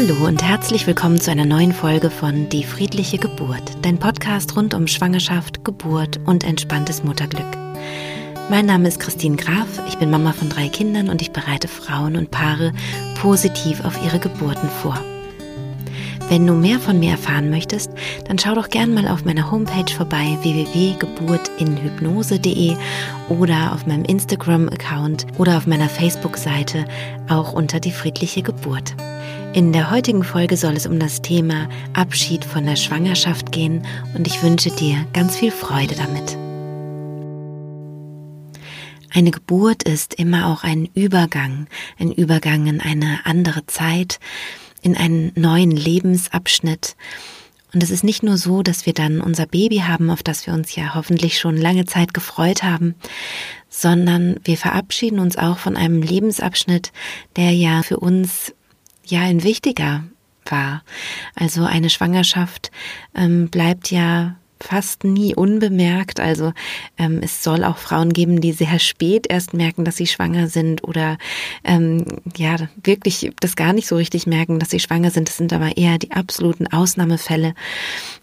Hallo und herzlich willkommen zu einer neuen Folge von Die friedliche Geburt, dein Podcast rund um Schwangerschaft, Geburt und entspanntes Mutterglück. Mein Name ist Christine Graf, ich bin Mama von drei Kindern und ich bereite Frauen und Paare positiv auf ihre Geburten vor. Wenn du mehr von mir erfahren möchtest, dann schau doch gern mal auf meiner Homepage vorbei www.geburtinhypnose.de oder auf meinem Instagram-Account oder auf meiner Facebook-Seite auch unter die friedliche Geburt. In der heutigen Folge soll es um das Thema Abschied von der Schwangerschaft gehen und ich wünsche dir ganz viel Freude damit. Eine Geburt ist immer auch ein Übergang, ein Übergang in eine andere Zeit, in einen neuen Lebensabschnitt. Und es ist nicht nur so, dass wir dann unser Baby haben, auf das wir uns ja hoffentlich schon lange Zeit gefreut haben, sondern wir verabschieden uns auch von einem Lebensabschnitt, der ja für uns ja ein wichtiger war. Also eine Schwangerschaft ähm, bleibt ja fast nie unbemerkt. Also ähm, es soll auch Frauen geben, die sehr spät erst merken, dass sie schwanger sind oder ähm, ja wirklich das gar nicht so richtig merken, dass sie schwanger sind. Das sind aber eher die absoluten Ausnahmefälle.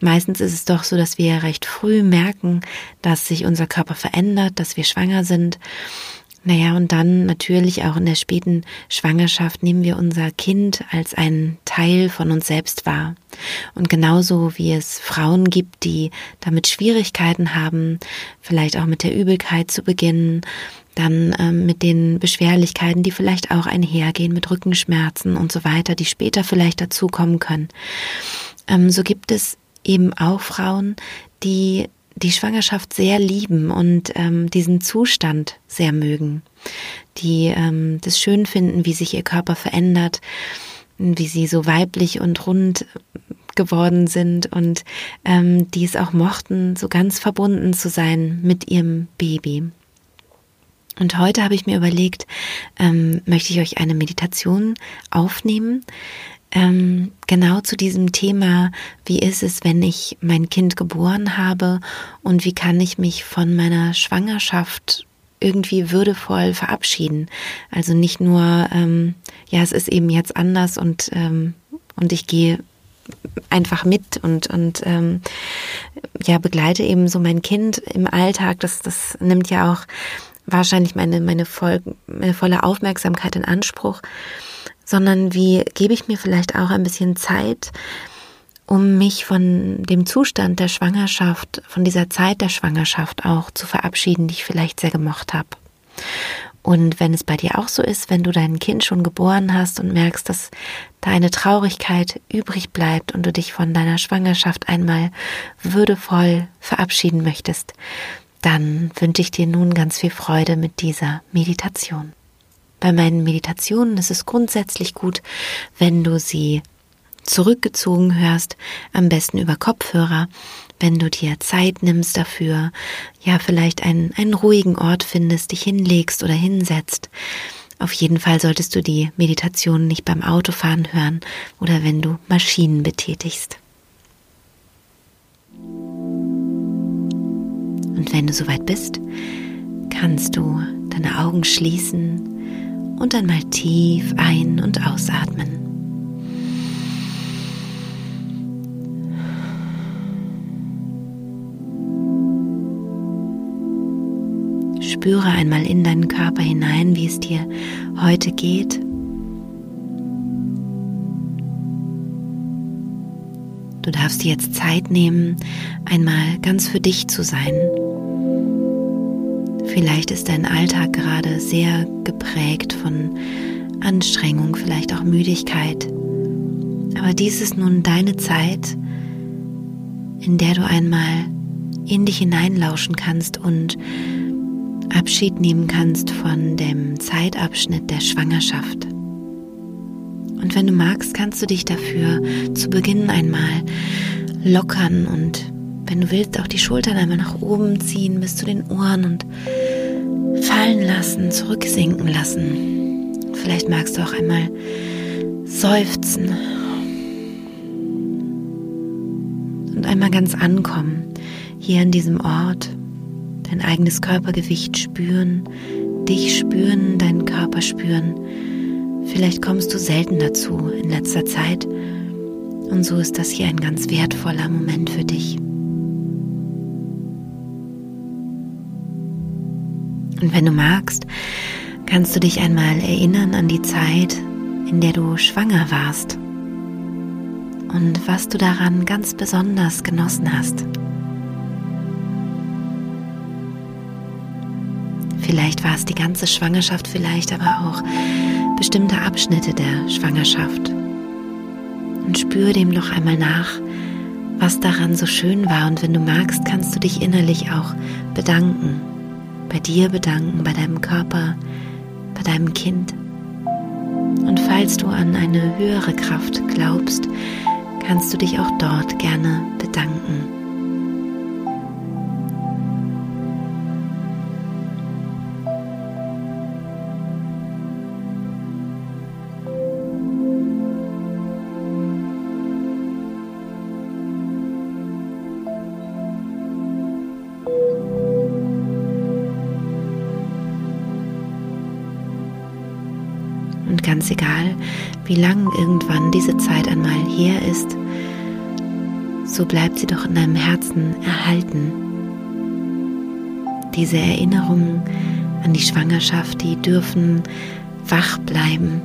Meistens ist es doch so, dass wir recht früh merken, dass sich unser Körper verändert, dass wir schwanger sind. Naja, und dann natürlich auch in der späten Schwangerschaft nehmen wir unser Kind als einen Teil von uns selbst wahr. Und genauso wie es Frauen gibt, die damit Schwierigkeiten haben, vielleicht auch mit der Übelkeit zu beginnen, dann ähm, mit den Beschwerlichkeiten, die vielleicht auch einhergehen, mit Rückenschmerzen und so weiter, die später vielleicht dazukommen können. Ähm, so gibt es eben auch Frauen, die die Schwangerschaft sehr lieben und ähm, diesen Zustand sehr mögen, die ähm, das schön finden, wie sich ihr Körper verändert, wie sie so weiblich und rund geworden sind und ähm, die es auch mochten, so ganz verbunden zu sein mit ihrem Baby. Und heute habe ich mir überlegt, ähm, möchte ich euch eine Meditation aufnehmen, ähm, genau zu diesem Thema, wie ist es, wenn ich mein Kind geboren habe und wie kann ich mich von meiner Schwangerschaft irgendwie würdevoll verabschieden. Also nicht nur, ähm, ja, es ist eben jetzt anders und, ähm, und ich gehe einfach mit und, und ähm, ja, begleite eben so mein Kind im Alltag. Das, das nimmt ja auch wahrscheinlich meine, meine, voll, meine volle Aufmerksamkeit in Anspruch sondern wie gebe ich mir vielleicht auch ein bisschen Zeit, um mich von dem Zustand der Schwangerschaft, von dieser Zeit der Schwangerschaft auch zu verabschieden, die ich vielleicht sehr gemocht habe. Und wenn es bei dir auch so ist, wenn du dein Kind schon geboren hast und merkst, dass da eine Traurigkeit übrig bleibt und du dich von deiner Schwangerschaft einmal würdevoll verabschieden möchtest, dann wünsche ich dir nun ganz viel Freude mit dieser Meditation. Bei meinen Meditationen ist es grundsätzlich gut, wenn du sie zurückgezogen hörst, am besten über Kopfhörer, wenn du dir Zeit nimmst dafür, ja vielleicht einen, einen ruhigen Ort findest, dich hinlegst oder hinsetzt. Auf jeden Fall solltest du die Meditation nicht beim Autofahren hören oder wenn du Maschinen betätigst. Und wenn du soweit bist, kannst du deine Augen schließen und einmal tief ein- und ausatmen. Spüre einmal in deinen Körper hinein, wie es dir heute geht. Du darfst dir jetzt Zeit nehmen, einmal ganz für dich zu sein. Vielleicht ist dein Alltag gerade sehr geprägt von Anstrengung, vielleicht auch Müdigkeit. Aber dies ist nun deine Zeit, in der du einmal in dich hineinlauschen kannst und Abschied nehmen kannst von dem Zeitabschnitt der Schwangerschaft. Und wenn du magst, kannst du dich dafür zu Beginn einmal lockern und wenn du willst, auch die Schultern einmal nach oben ziehen bis zu den Ohren und fallen lassen, zurücksinken lassen. Vielleicht magst du auch einmal seufzen und einmal ganz ankommen, hier an diesem Ort, dein eigenes Körpergewicht spüren, dich spüren, deinen Körper spüren, Vielleicht kommst du selten dazu in letzter Zeit und so ist das hier ein ganz wertvoller Moment für dich. Und wenn du magst, kannst du dich einmal erinnern an die Zeit, in der du schwanger warst und was du daran ganz besonders genossen hast. Vielleicht war es die ganze Schwangerschaft, vielleicht aber auch bestimmte Abschnitte der Schwangerschaft. Und spür dem noch einmal nach, was daran so schön war. Und wenn du magst, kannst du dich innerlich auch bedanken. Bei dir bedanken, bei deinem Körper, bei deinem Kind. Und falls du an eine höhere Kraft glaubst, kannst du dich auch dort gerne bedanken. Egal, wie lang irgendwann diese Zeit einmal her ist, so bleibt sie doch in deinem Herzen erhalten. Diese Erinnerungen an die Schwangerschaft, die dürfen wach bleiben.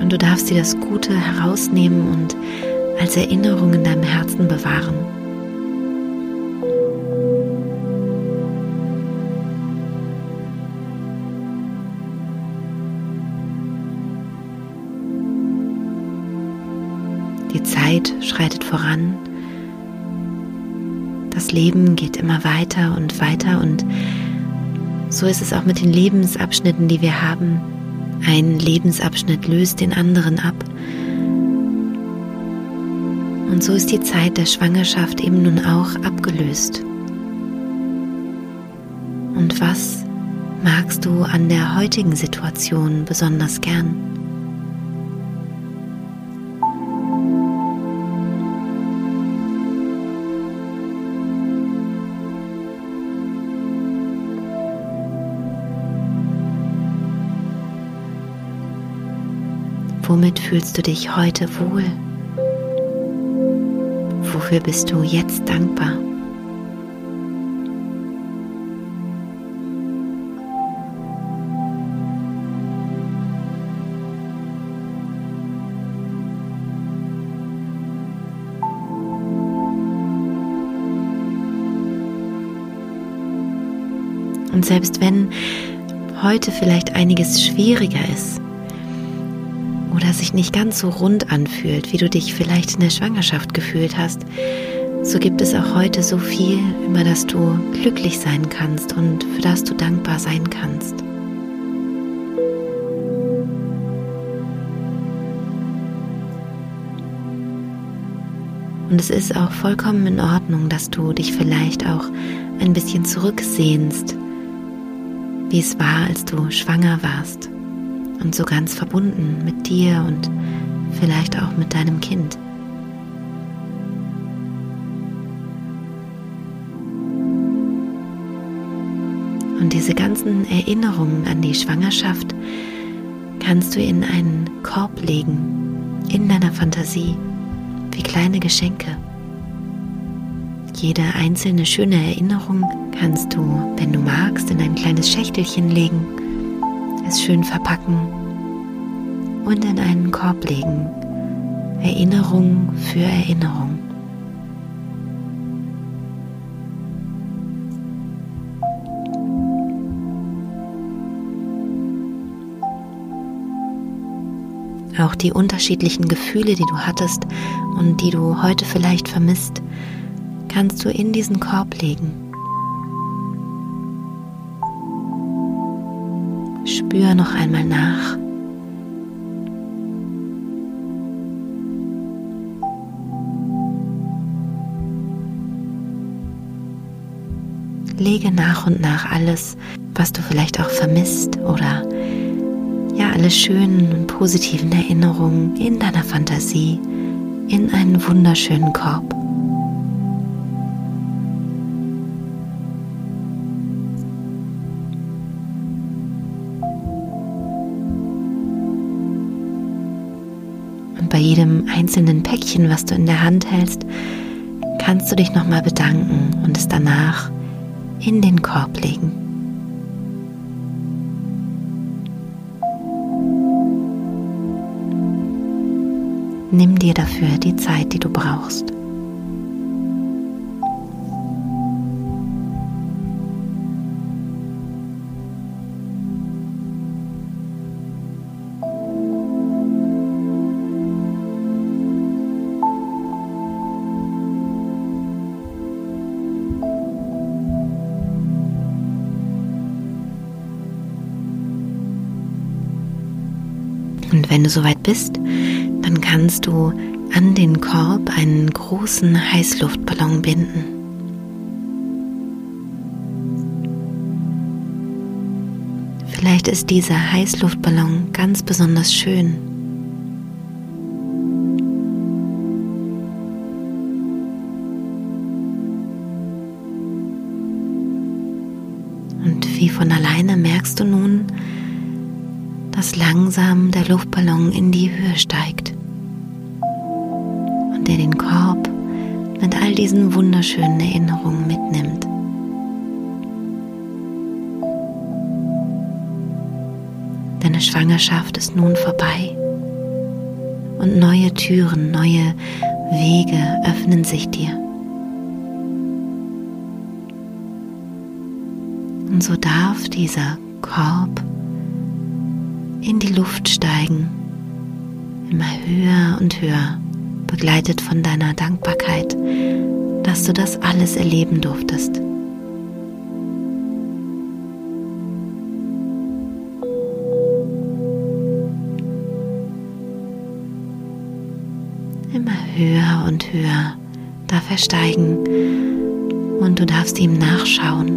Und du darfst dir das Gute herausnehmen und als Erinnerung in deinem Herzen bewahren. Schreitet voran. Das Leben geht immer weiter und weiter und so ist es auch mit den Lebensabschnitten, die wir haben. Ein Lebensabschnitt löst den anderen ab. Und so ist die Zeit der Schwangerschaft eben nun auch abgelöst. Und was magst du an der heutigen Situation besonders gern? Womit fühlst du dich heute wohl? Wofür bist du jetzt dankbar? Und selbst wenn heute vielleicht einiges schwieriger ist, oder sich nicht ganz so rund anfühlt, wie du dich vielleicht in der Schwangerschaft gefühlt hast, so gibt es auch heute so viel, über das du glücklich sein kannst und für das du dankbar sein kannst. Und es ist auch vollkommen in Ordnung, dass du dich vielleicht auch ein bisschen zurücksehnst, wie es war, als du schwanger warst und so ganz verbunden mit dir und vielleicht auch mit deinem Kind. Und diese ganzen Erinnerungen an die Schwangerschaft kannst du in einen Korb legen, in deiner Fantasie, wie kleine Geschenke. Jede einzelne schöne Erinnerung kannst du, wenn du magst, in ein kleines Schächtelchen legen es schön verpacken und in einen Korb legen. Erinnerung für Erinnerung. Auch die unterschiedlichen Gefühle, die du hattest und die du heute vielleicht vermisst, kannst du in diesen Korb legen. Spür noch einmal nach. Lege nach und nach alles, was du vielleicht auch vermisst oder ja, alle schönen und positiven Erinnerungen in deiner Fantasie in einen wunderschönen Korb. Jedem einzelnen Päckchen, was du in der Hand hältst, kannst du dich nochmal bedanken und es danach in den Korb legen. Nimm dir dafür die Zeit, die du brauchst. Soweit bist, dann kannst du an den Korb einen großen Heißluftballon binden. Vielleicht ist dieser Heißluftballon ganz besonders schön. Und wie von alleine merkst du nun, dass langsam der Luftballon in die Höhe steigt und der den Korb mit all diesen wunderschönen Erinnerungen mitnimmt. Deine Schwangerschaft ist nun vorbei und neue Türen, neue Wege öffnen sich dir. Und so darf dieser Korb in die Luft steigen, immer höher und höher, begleitet von deiner Dankbarkeit, dass du das alles erleben durftest. Immer höher und höher darf er steigen und du darfst ihm nachschauen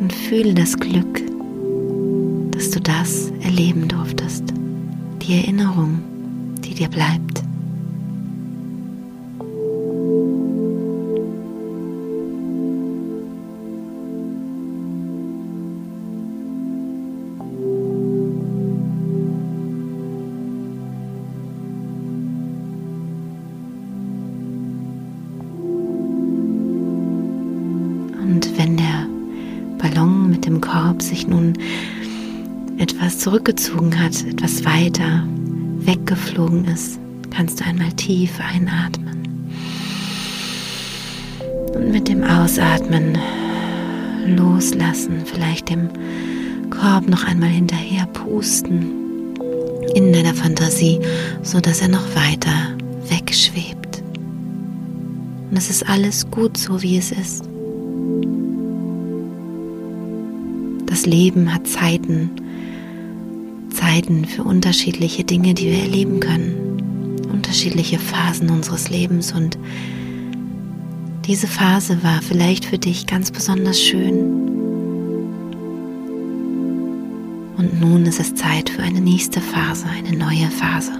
und fühle das Glück, dass du das erleben durftest. Die Erinnerung, die dir bleibt. Zurückgezogen hat, etwas weiter weggeflogen ist, kannst du einmal tief einatmen. Und mit dem Ausatmen loslassen, vielleicht dem Korb noch einmal hinterher pusten in deiner Fantasie, so dass er noch weiter wegschwebt. Und es ist alles gut so, wie es ist. Das Leben hat Zeiten, Zeiten für unterschiedliche Dinge, die wir erleben können, unterschiedliche Phasen unseres Lebens und diese Phase war vielleicht für dich ganz besonders schön. Und nun ist es Zeit für eine nächste Phase, eine neue Phase.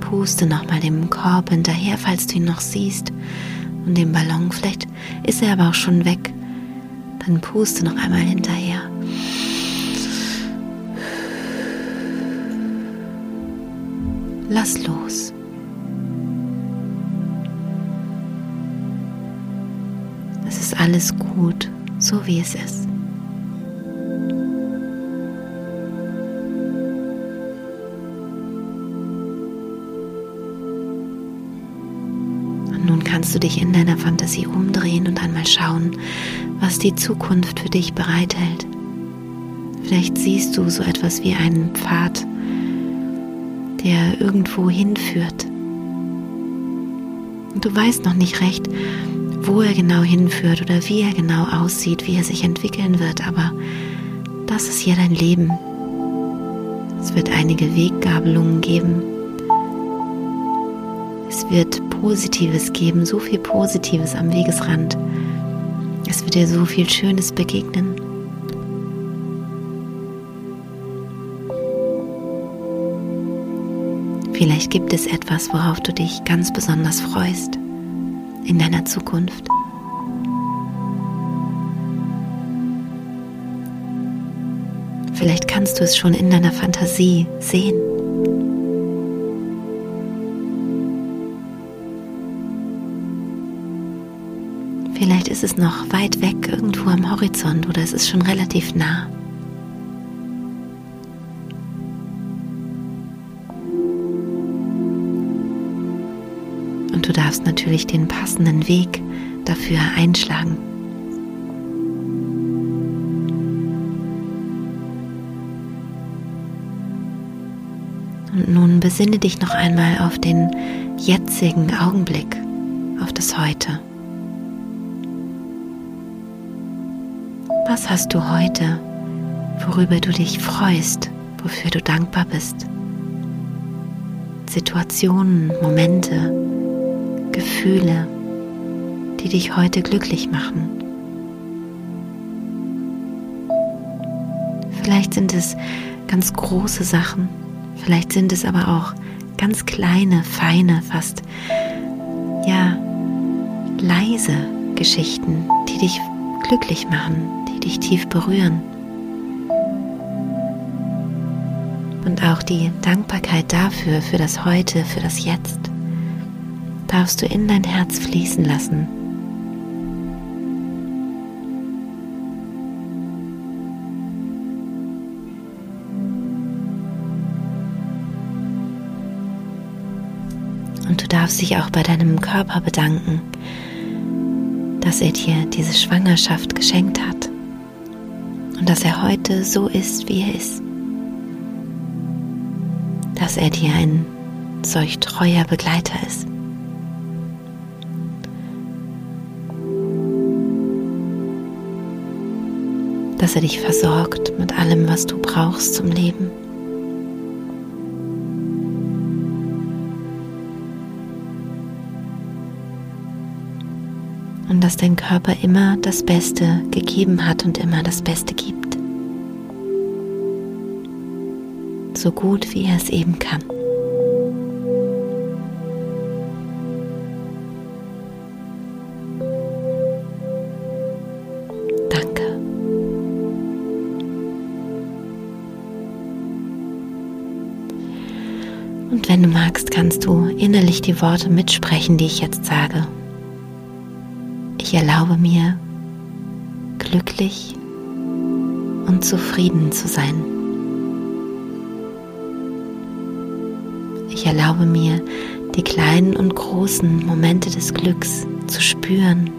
Puste nochmal dem Korb hinterher, falls du ihn noch siehst, und dem Ballon. Vielleicht ist er aber auch schon weg. Dann puste noch einmal hinterher. Lass los. Es ist alles gut, so wie es ist. Und nun kannst du dich in deiner Fantasie umdrehen und einmal schauen, was die Zukunft für dich bereithält. Vielleicht siehst du so etwas wie einen Pfad der irgendwo hinführt. Und du weißt noch nicht recht, wo er genau hinführt oder wie er genau aussieht, wie er sich entwickeln wird, aber das ist ja dein Leben. Es wird einige Weggabelungen geben. Es wird Positives geben, so viel Positives am Wegesrand. Es wird dir so viel Schönes begegnen. Vielleicht gibt es etwas, worauf du dich ganz besonders freust in deiner Zukunft. Vielleicht kannst du es schon in deiner Fantasie sehen. Vielleicht ist es noch weit weg irgendwo am Horizont oder es ist schon relativ nah. Du darfst natürlich den passenden Weg dafür einschlagen. Und nun besinne dich noch einmal auf den jetzigen Augenblick, auf das Heute. Was hast du heute, worüber du dich freust, wofür du dankbar bist? Situationen, Momente, Gefühle, die dich heute glücklich machen. Vielleicht sind es ganz große Sachen, vielleicht sind es aber auch ganz kleine, feine, fast ja leise Geschichten, die dich glücklich machen, die dich tief berühren. Und auch die Dankbarkeit dafür, für das Heute, für das Jetzt, darfst du in dein Herz fließen lassen. Und du darfst dich auch bei deinem Körper bedanken, dass er dir diese Schwangerschaft geschenkt hat und dass er heute so ist, wie er ist. Dass er dir ein solch treuer Begleiter ist. Dass er dich versorgt mit allem, was du brauchst zum Leben. und dass dein Körper immer das Beste gegeben hat und immer das Beste gibt. So gut wie er es eben kann. Und wenn du magst, kannst du innerlich die Worte mitsprechen, die ich jetzt sage. Ich erlaube mir, glücklich und zufrieden zu sein. Ich erlaube mir, die kleinen und großen Momente des Glücks zu spüren,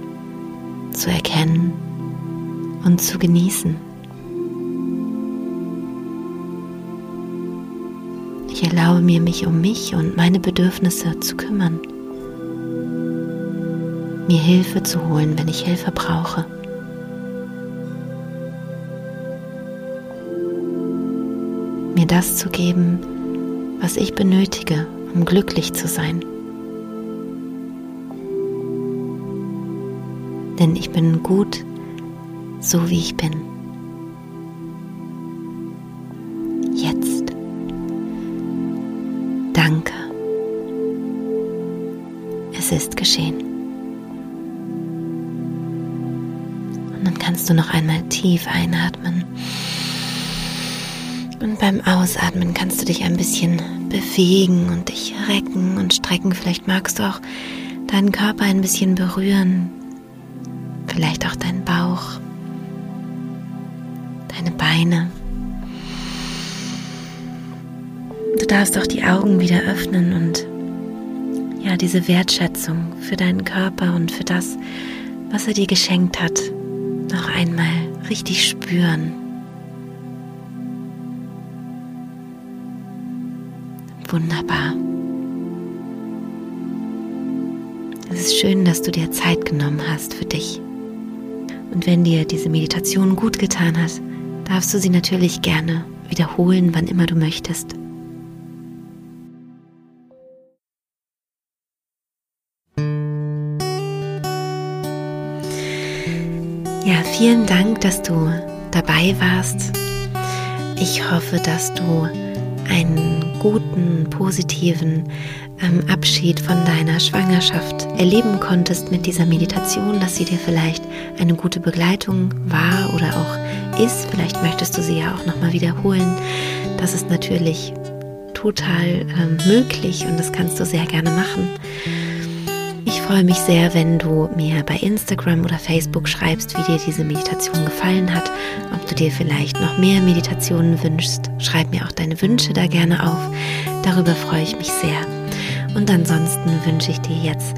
zu erkennen und zu genießen. Ich erlaube mir, mich um mich und meine Bedürfnisse zu kümmern mir Hilfe zu holen, wenn ich Hilfe brauche. Mir das zu geben, was ich benötige, um glücklich zu sein. Denn ich bin gut, so wie ich bin. Ist geschehen. kannst du noch einmal tief einatmen. Und beim Ausatmen kannst du dich ein bisschen bewegen und dich recken und strecken. Vielleicht magst du auch deinen Körper ein bisschen berühren. Vielleicht auch deinen Bauch, deine Beine. Du darfst auch die Augen wieder öffnen und ja, diese Wertschätzung für deinen Körper und für das, was er dir geschenkt hat, noch einmal richtig spüren. Wunderbar. Es ist schön, dass du dir Zeit genommen hast für dich. Und wenn dir diese Meditation gut getan hat, darfst du sie natürlich gerne wiederholen, wann immer du möchtest. Vielen Dank, dass du dabei warst. Ich hoffe, dass du einen guten, positiven ähm, Abschied von deiner Schwangerschaft erleben konntest mit dieser Meditation, dass sie dir vielleicht eine gute Begleitung war oder auch ist. Vielleicht möchtest du sie ja auch nochmal wiederholen. Das ist natürlich total ähm, möglich und das kannst du sehr gerne machen. Ich freue mich sehr, wenn du mir bei Instagram oder Facebook schreibst, wie dir diese Meditation gefallen hat, ob du dir vielleicht noch mehr Meditationen wünschst. Schreib mir auch deine Wünsche da gerne auf. Darüber freue ich mich sehr. Und ansonsten wünsche ich dir jetzt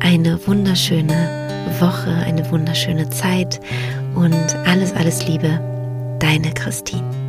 eine wunderschöne Woche, eine wunderschöne Zeit und alles, alles Liebe, deine Christine.